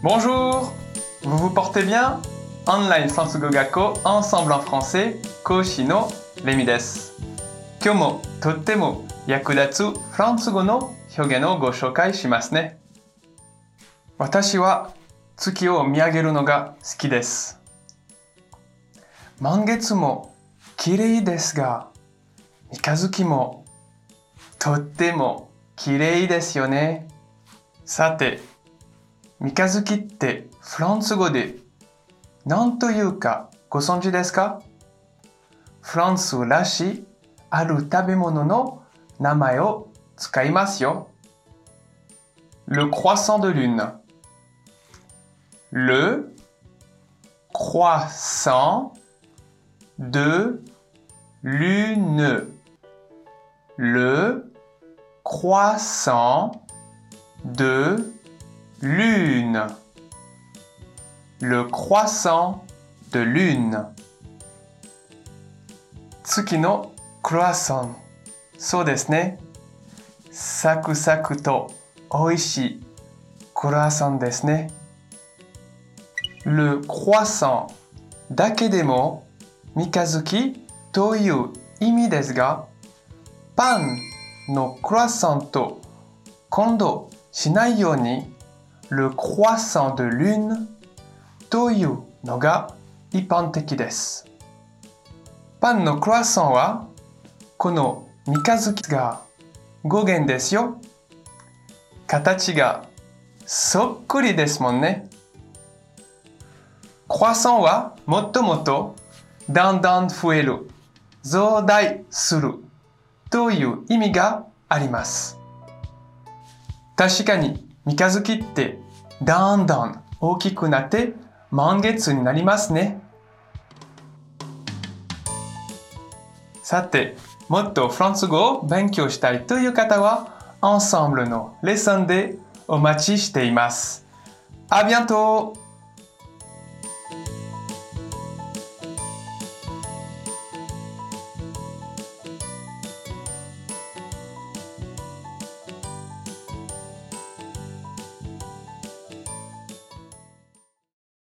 Bonjour. Vous vous portez bien? Online フランス語学校 Ensemble en français 講師のレミです今日もとっても役立つフランス語の表現をご紹介しますね私は月を見上げるのが好きです満月も綺麗ですが三日月もとっても綺麗ですよねさて三日月ってフランス語で何というかご存知ですかフランスらしいある食べ物の名前を使いますよ。Le croissant de lune. Le croissant de lune. Le croissant de lune. Le croissant de lune. 月のクロワッサン。そうですね。サクサクと美味しいクロワッサンですね。Le croissant だけでも三日月という意味ですが、パンのクロワッサンと混同しないように Le croissant de lune というのが一般的です。パンのクロワッサンはこの三日月が語源ですよ。形がそっくりですもんね。クロワッサンはもっともっとだんだん増える、増大するという意味があります。確かに三日月ってだんだん大きくなって満月になりますね。さて、もっとフランス語を勉強したいという方は、アンサンブルのレッスンでお待ちしています。あ、bientôt!